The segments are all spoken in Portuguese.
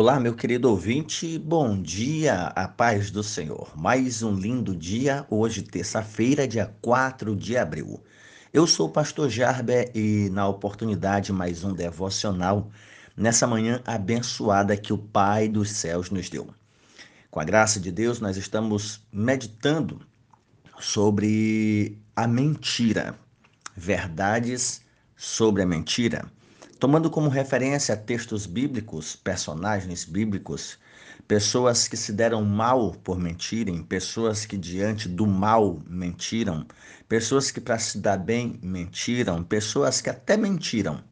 Olá, meu querido ouvinte, bom dia, a paz do Senhor. Mais um lindo dia, hoje, terça-feira, dia 4 de abril. Eu sou o pastor Jarber e, na oportunidade, mais um devocional nessa manhã abençoada que o Pai dos céus nos deu. Com a graça de Deus, nós estamos meditando sobre a mentira, verdades sobre a mentira tomando como referência textos bíblicos, personagens bíblicos, pessoas que se deram mal por mentirem, pessoas que diante do mal mentiram, pessoas que para se dar bem mentiram, pessoas que até mentiram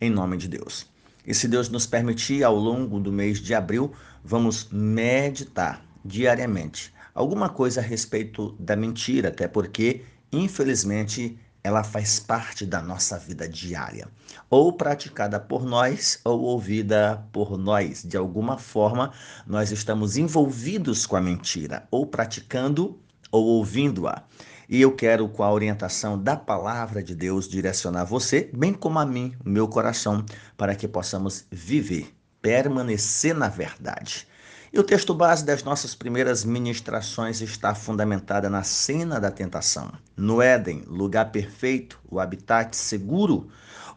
em nome de Deus. E se Deus nos permitir, ao longo do mês de abril, vamos meditar diariamente alguma coisa a respeito da mentira, até porque, infelizmente, ela faz parte da nossa vida diária, ou praticada por nós ou ouvida por nós. De alguma forma, nós estamos envolvidos com a mentira, ou praticando ou ouvindo-a. E eu quero, com a orientação da palavra de Deus, direcionar você, bem como a mim, o meu coração, para que possamos viver, permanecer na verdade. E o texto base das nossas primeiras ministrações está fundamentada na cena da tentação. No Éden, lugar perfeito, o habitat seguro,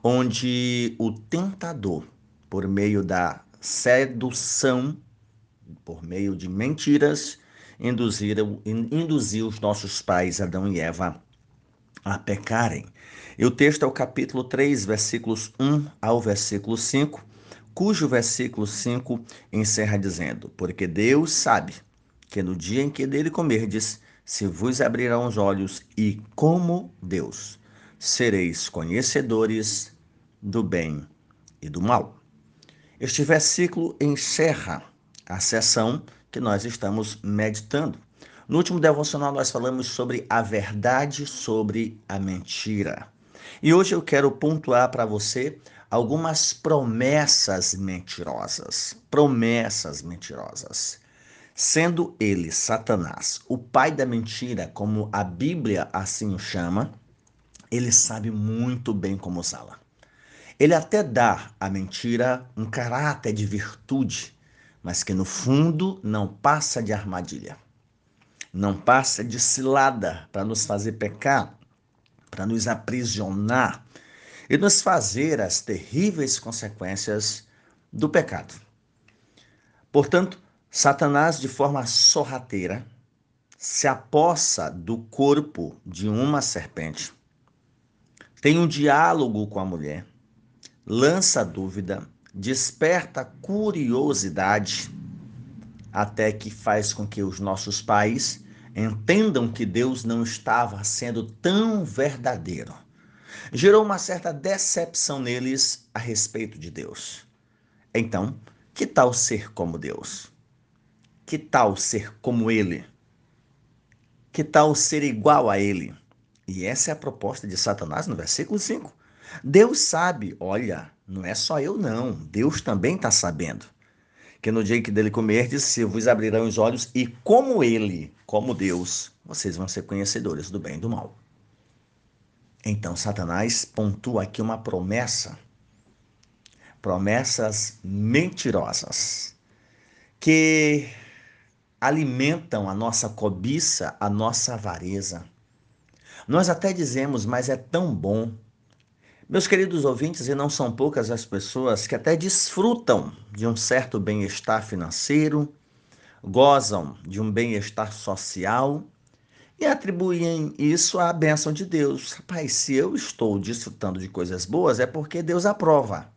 onde o tentador, por meio da sedução, por meio de mentiras, induziram, induziu os nossos pais, Adão e Eva, a pecarem. E o texto é o capítulo 3, versículos 1 ao versículo 5 cujo versículo 5 encerra dizendo: Porque Deus sabe que no dia em que dele comerdes, se vos abrirão os olhos, e como Deus sereis conhecedores do bem e do mal. Este versículo encerra a sessão que nós estamos meditando. No último devocional, nós falamos sobre a verdade sobre a mentira. E hoje eu quero pontuar para você algumas promessas mentirosas. Promessas mentirosas. Sendo ele, Satanás, o pai da mentira, como a Bíblia assim o chama, ele sabe muito bem como usá-la. Ele até dá à mentira um caráter de virtude, mas que no fundo não passa de armadilha. Não passa de cilada para nos fazer pecar, para nos aprisionar, e nos fazer as terríveis consequências do pecado. Portanto, Satanás, de forma sorrateira, se apossa do corpo de uma serpente, tem um diálogo com a mulher, lança dúvida, desperta curiosidade, até que faz com que os nossos pais entendam que Deus não estava sendo tão verdadeiro gerou uma certa decepção neles a respeito de Deus. Então, que tal ser como Deus? Que tal ser como Ele? Que tal ser igual a Ele? E essa é a proposta de Satanás no versículo 5. Deus sabe, olha, não é só eu não, Deus também está sabendo. Que no dia que dele comerdes, se vos abrirão os olhos, e como Ele, como Deus, vocês vão ser conhecedores do bem e do mal. Então, Satanás pontua aqui uma promessa, promessas mentirosas, que alimentam a nossa cobiça, a nossa avareza. Nós até dizemos, mas é tão bom. Meus queridos ouvintes, e não são poucas as pessoas que até desfrutam de um certo bem-estar financeiro, gozam de um bem-estar social e atribuem isso à bênção de Deus. Rapaz, se eu estou desfrutando de coisas boas, é porque Deus aprova.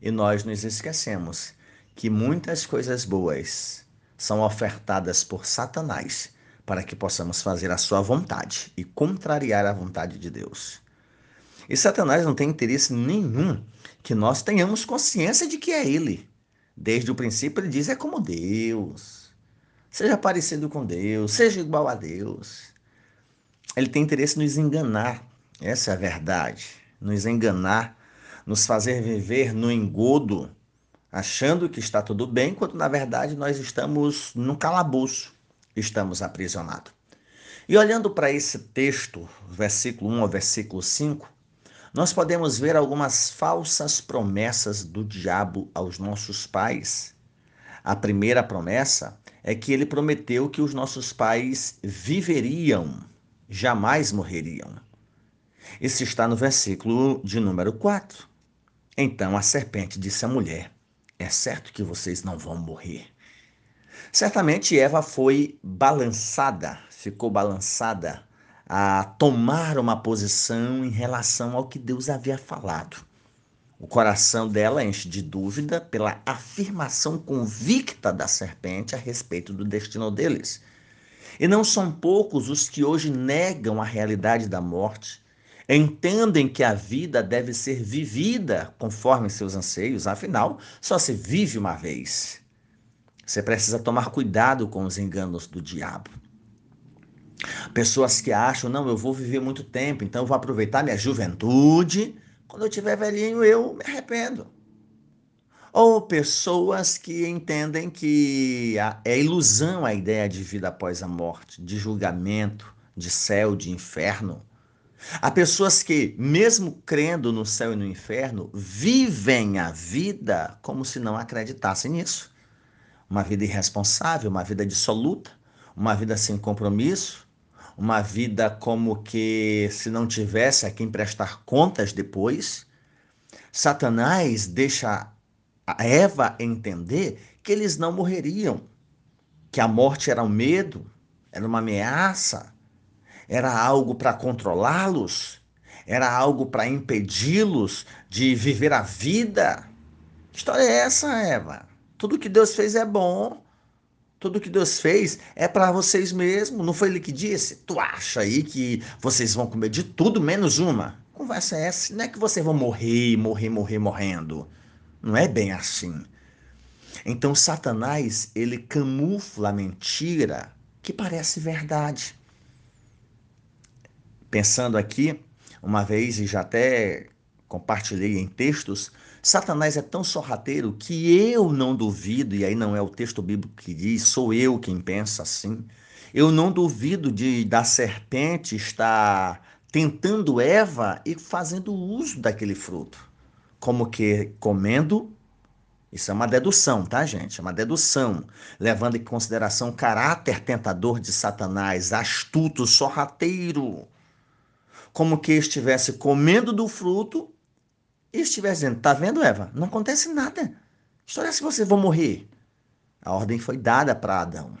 E nós nos esquecemos que muitas coisas boas são ofertadas por Satanás para que possamos fazer a sua vontade e contrariar a vontade de Deus. E Satanás não tem interesse nenhum que nós tenhamos consciência de que é ele. Desde o princípio ele diz é como Deus. Seja parecido com Deus, seja igual a Deus ele tem interesse em nos enganar. Essa é a verdade. Nos enganar, nos fazer viver no engodo, achando que está tudo bem, quando na verdade nós estamos num calabouço, estamos aprisionados. E olhando para esse texto, versículo 1 ao versículo 5, nós podemos ver algumas falsas promessas do diabo aos nossos pais, A primeira promessa é que ele prometeu que os nossos pais viveriam, jamais morreriam. Isso está no versículo de número 4. Então a serpente disse à mulher: É certo que vocês não vão morrer. Certamente Eva foi balançada, ficou balançada a tomar uma posição em relação ao que Deus havia falado. O coração dela enche de dúvida pela afirmação convicta da serpente a respeito do destino deles. E não são poucos os que hoje negam a realidade da morte, entendem que a vida deve ser vivida conforme seus anseios, afinal, só se vive uma vez. Você precisa tomar cuidado com os enganos do diabo. Pessoas que acham, não, eu vou viver muito tempo, então eu vou aproveitar minha juventude quando eu tiver velhinho, eu me arrependo. Ou pessoas que entendem que é ilusão a ideia de vida após a morte, de julgamento, de céu, de inferno. Há pessoas que, mesmo crendo no céu e no inferno, vivem a vida como se não acreditassem nisso. Uma vida irresponsável, uma vida dissoluta, uma vida sem compromisso, uma vida como que se não tivesse a quem prestar contas depois. Satanás deixa a Eva entender que eles não morreriam, que a morte era um medo, era uma ameaça, era algo para controlá-los, era algo para impedi-los de viver a vida. Que história é essa, Eva? Tudo que Deus fez é bom. Tudo que Deus fez é para vocês mesmos. Não foi ele que disse? Tu acha aí que vocês vão comer de tudo menos uma? Conversa é essa. Não é que vocês vão morrer, morrer, morrer, morrendo. Não é bem assim. Então Satanás, ele camufla a mentira que parece verdade. Pensando aqui, uma vez e já até compartilhei em textos, Satanás é tão sorrateiro que eu não duvido, e aí não é o texto bíblico que diz, sou eu quem pensa assim. Eu não duvido de da serpente estar tentando Eva e fazendo uso daquele fruto. Como que comendo, isso é uma dedução, tá, gente? É uma dedução, levando em consideração o caráter tentador de Satanás, astuto, sorrateiro. Como que estivesse comendo do fruto e estiver dizendo, tá vendo, Eva? Não acontece nada. História é se vocês vão morrer. A ordem foi dada para Adão.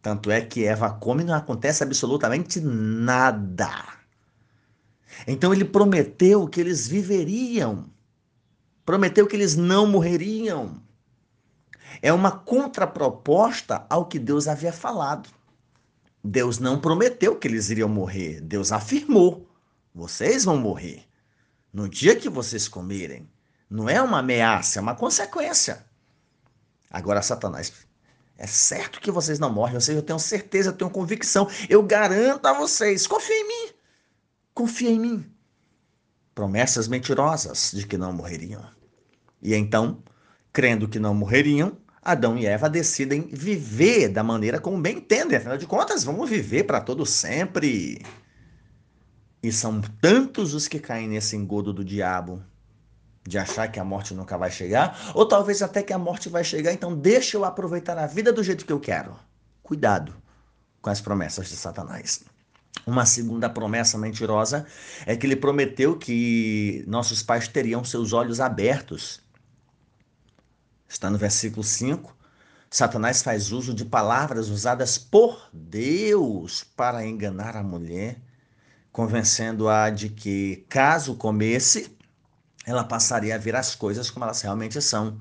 Tanto é que Eva come e não acontece absolutamente nada. Então ele prometeu que eles viveriam. Prometeu que eles não morreriam. É uma contraproposta ao que Deus havia falado. Deus não prometeu que eles iriam morrer. Deus afirmou: vocês vão morrer no dia que vocês comerem, não é uma ameaça, é uma consequência. Agora, Satanás, é certo que vocês não morrem, eu tenho certeza, eu tenho convicção, eu garanto a vocês, confia em mim, confia em mim. Promessas mentirosas de que não morreriam. E então, crendo que não morreriam, Adão e Eva decidem viver da maneira como bem entendem. Afinal de contas, vamos viver para todo sempre. E são tantos os que caem nesse engodo do diabo de achar que a morte nunca vai chegar, ou talvez até que a morte vai chegar, então deixa eu aproveitar a vida do jeito que eu quero. Cuidado com as promessas de Satanás. Uma segunda promessa mentirosa é que ele prometeu que nossos pais teriam seus olhos abertos. Está no versículo 5. Satanás faz uso de palavras usadas por Deus para enganar a mulher convencendo-a de que, caso comesse, ela passaria a ver as coisas como elas realmente são.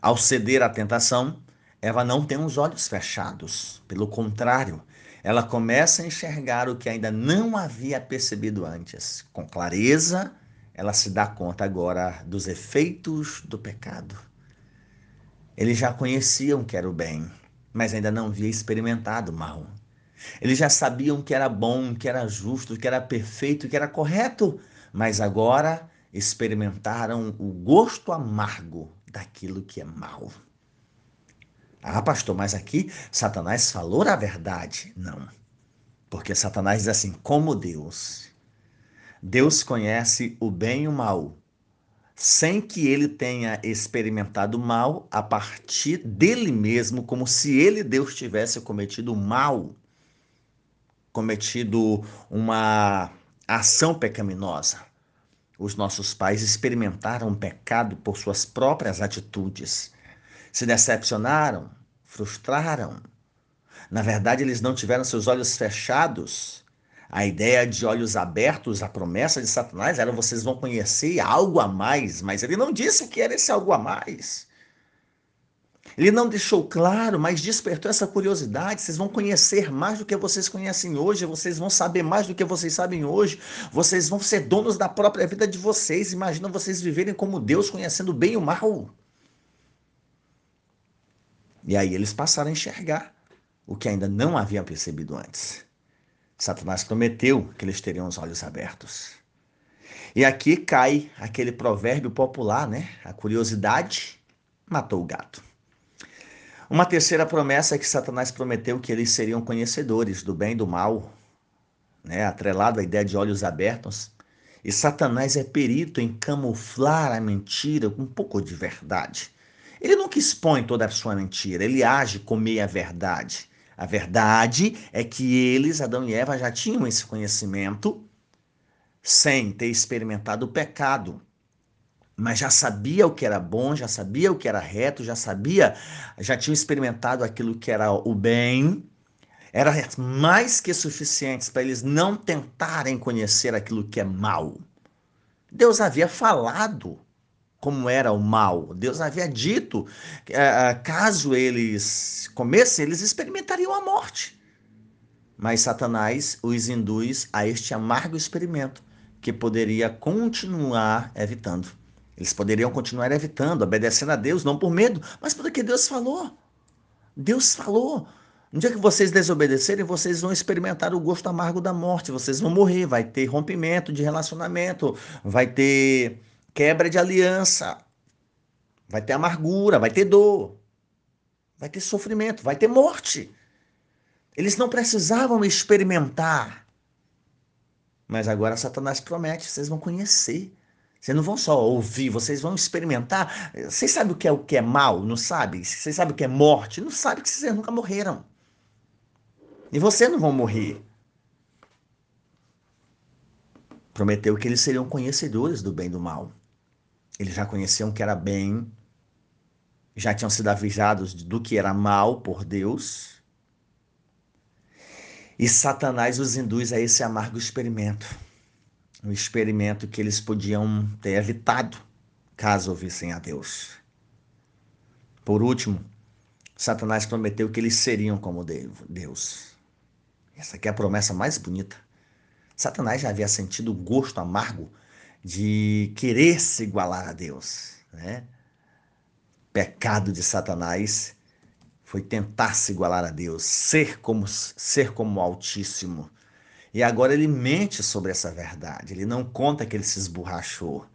Ao ceder à tentação, Eva não tem os olhos fechados. Pelo contrário, ela começa a enxergar o que ainda não havia percebido antes. Com clareza, ela se dá conta agora dos efeitos do pecado. Eles já conheciam que era o bem, mas ainda não havia experimentado o mal. Eles já sabiam que era bom, que era justo, que era perfeito, que era correto, mas agora experimentaram o gosto amargo daquilo que é mal. Ah, pastor, mas aqui Satanás falou a verdade. Não. Porque Satanás diz assim: como Deus. Deus conhece o bem e o mal. sem que ele tenha experimentado mal a partir dele mesmo, como se ele, Deus, tivesse cometido mal, cometido uma ação pecaminosa. Os nossos pais experimentaram pecado por suas próprias atitudes. Se decepcionaram, frustraram. Na verdade, eles não tiveram seus olhos fechados. A ideia de olhos abertos, a promessa de Satanás era vocês vão conhecer algo a mais, mas ele não disse que era esse algo a mais. Ele não deixou claro, mas despertou essa curiosidade. Vocês vão conhecer mais do que vocês conhecem hoje, vocês vão saber mais do que vocês sabem hoje, vocês vão ser donos da própria vida de vocês. Imagina vocês viverem como Deus, conhecendo bem o mal. E aí eles passaram a enxergar o que ainda não haviam percebido antes. Satanás prometeu que eles teriam os olhos abertos. E aqui cai aquele provérbio popular, né? A curiosidade matou o gato. Uma terceira promessa é que Satanás prometeu que eles seriam conhecedores do bem e do mal, né? atrelado à ideia de olhos abertos. E Satanás é perito em camuflar a mentira com um pouco de verdade. Ele nunca expõe toda a sua mentira, ele age com meia verdade. A verdade é que eles, Adão e Eva, já tinham esse conhecimento sem ter experimentado o pecado mas já sabia o que era bom, já sabia o que era reto, já sabia, já tinha experimentado aquilo que era o bem, era mais que suficiente para eles não tentarem conhecer aquilo que é mal. Deus havia falado como era o mal. Deus havia dito que eh, eh, caso eles comessem, eles experimentariam a morte. Mas Satanás os induz a este amargo experimento que poderia continuar evitando. Eles poderiam continuar evitando, obedecendo a Deus, não por medo, mas porque Deus falou. Deus falou. No dia que vocês desobedecerem, vocês vão experimentar o gosto amargo da morte, vocês vão morrer, vai ter rompimento de relacionamento, vai ter quebra de aliança, vai ter amargura, vai ter dor, vai ter sofrimento, vai ter morte. Eles não precisavam experimentar. Mas agora Satanás promete, vocês vão conhecer. Vocês não vão só ouvir, vocês vão experimentar. Vocês sabem o que é o que é mal, não sabe? Vocês sabem o que é morte, não sabe que vocês nunca morreram. E vocês não vão morrer. Prometeu que eles seriam conhecedores do bem e do mal. Eles já conheciam que era bem, já tinham sido avisados do que era mal por Deus. E Satanás os induz a esse amargo experimento um experimento que eles podiam ter evitado caso ouvissem a Deus. Por último, Satanás prometeu que eles seriam como Deus. Essa aqui é a promessa mais bonita. Satanás já havia sentido o gosto amargo de querer se igualar a Deus. Né? Pecado de Satanás foi tentar se igualar a Deus, ser como ser como o Altíssimo, e agora ele mente sobre essa verdade. Ele não conta que ele se esborrachou.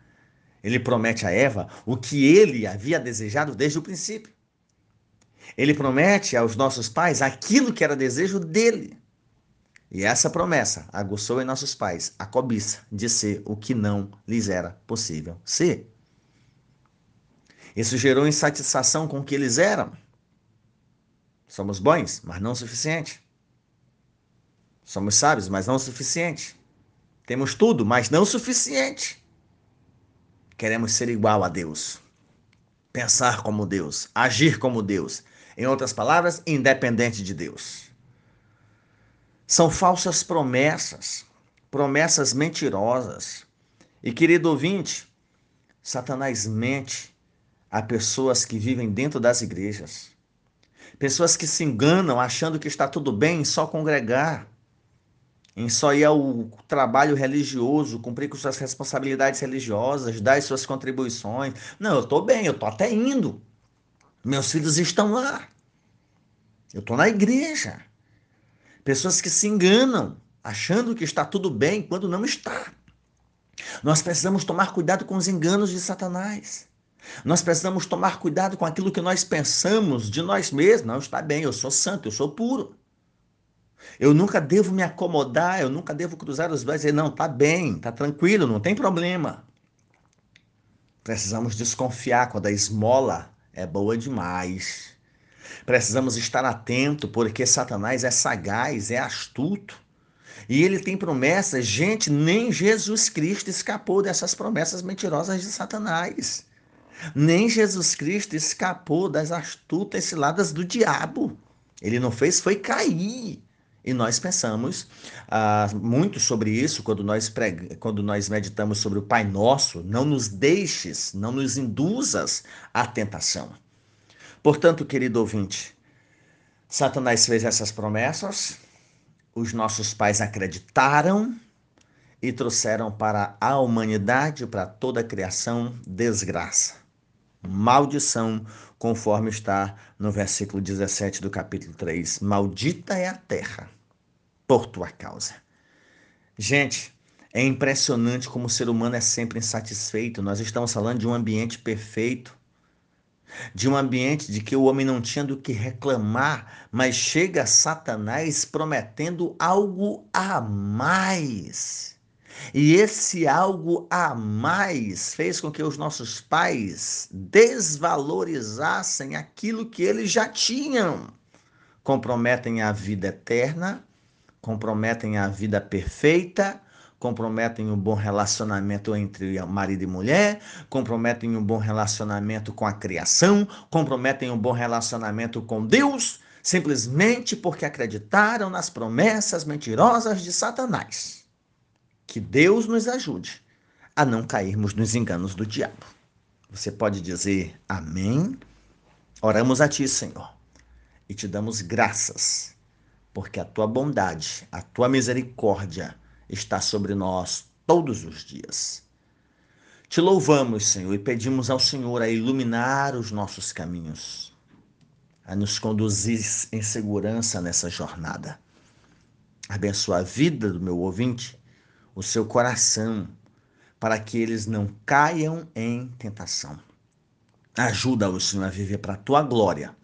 Ele promete a Eva o que ele havia desejado desde o princípio. Ele promete aos nossos pais aquilo que era desejo dele. E essa promessa aguçou em nossos pais a cobiça de ser o que não lhes era possível ser. Isso gerou insatisfação com o que eles eram. Somos bons, mas não o suficiente. Somos sábios, mas não o suficiente. Temos tudo, mas não o suficiente. Queremos ser igual a Deus. Pensar como Deus, agir como Deus. Em outras palavras, independente de Deus. São falsas promessas, promessas mentirosas. E querido ouvinte, Satanás mente a pessoas que vivem dentro das igrejas. Pessoas que se enganam achando que está tudo bem só congregar em só ir ao trabalho religioso, cumprir com suas responsabilidades religiosas, dar as suas contribuições. Não, eu estou bem, eu estou até indo. Meus filhos estão lá. Eu estou na igreja. Pessoas que se enganam, achando que está tudo bem, quando não está. Nós precisamos tomar cuidado com os enganos de Satanás. Nós precisamos tomar cuidado com aquilo que nós pensamos de nós mesmos. Não, está bem, eu sou santo, eu sou puro. Eu nunca devo me acomodar, eu nunca devo cruzar os braços e dizer, não, tá bem, tá tranquilo, não tem problema. Precisamos desconfiar quando a esmola é boa demais. Precisamos estar atento porque Satanás é sagaz, é astuto. E ele tem promessas, gente, nem Jesus Cristo escapou dessas promessas mentirosas de Satanás. Nem Jesus Cristo escapou das astutas ciladas do diabo. Ele não fez foi cair. E nós pensamos ah, muito sobre isso quando nós, quando nós meditamos sobre o Pai Nosso. Não nos deixes, não nos induzas à tentação. Portanto, querido ouvinte, Satanás fez essas promessas, os nossos pais acreditaram e trouxeram para a humanidade, para toda a criação, desgraça, maldição, conforme está no versículo 17 do capítulo 3. Maldita é a terra por tua causa. Gente, é impressionante como o ser humano é sempre insatisfeito. Nós estamos falando de um ambiente perfeito, de um ambiente de que o homem não tinha do que reclamar, mas chega Satanás prometendo algo a mais. E esse algo a mais fez com que os nossos pais desvalorizassem aquilo que eles já tinham. Comprometem a vida eterna, comprometem a vida perfeita, comprometem um bom relacionamento entre marido e mulher, comprometem um bom relacionamento com a criação, comprometem um bom relacionamento com Deus, simplesmente porque acreditaram nas promessas mentirosas de Satanás. Que Deus nos ajude a não cairmos nos enganos do diabo. Você pode dizer amém? Oramos a Ti, Senhor, e te damos graças, porque a Tua bondade, a Tua misericórdia, está sobre nós todos os dias. Te louvamos, Senhor, e pedimos ao Senhor a iluminar os nossos caminhos, a nos conduzir em segurança nessa jornada. Abençoa a vida do meu ouvinte, o seu coração, para que eles não caiam em tentação. Ajuda-os, Senhor, a viver para a tua glória,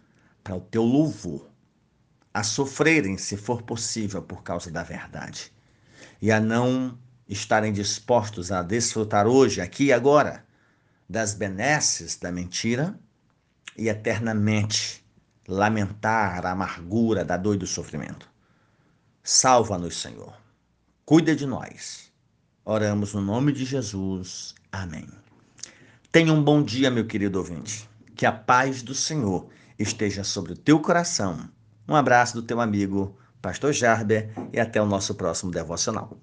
para o teu louvor, a sofrerem, se for possível, por causa da verdade e a não estarem dispostos a desfrutar hoje, aqui e agora, das benesses da mentira e eternamente lamentar a amargura da dor e do sofrimento. Salva-nos, Senhor. Cuida de nós. Oramos no nome de Jesus. Amém. Tenha um bom dia, meu querido ouvinte. Que a paz do Senhor esteja sobre o teu coração. Um abraço do teu amigo Pastor Jarber, e até o nosso próximo devocional.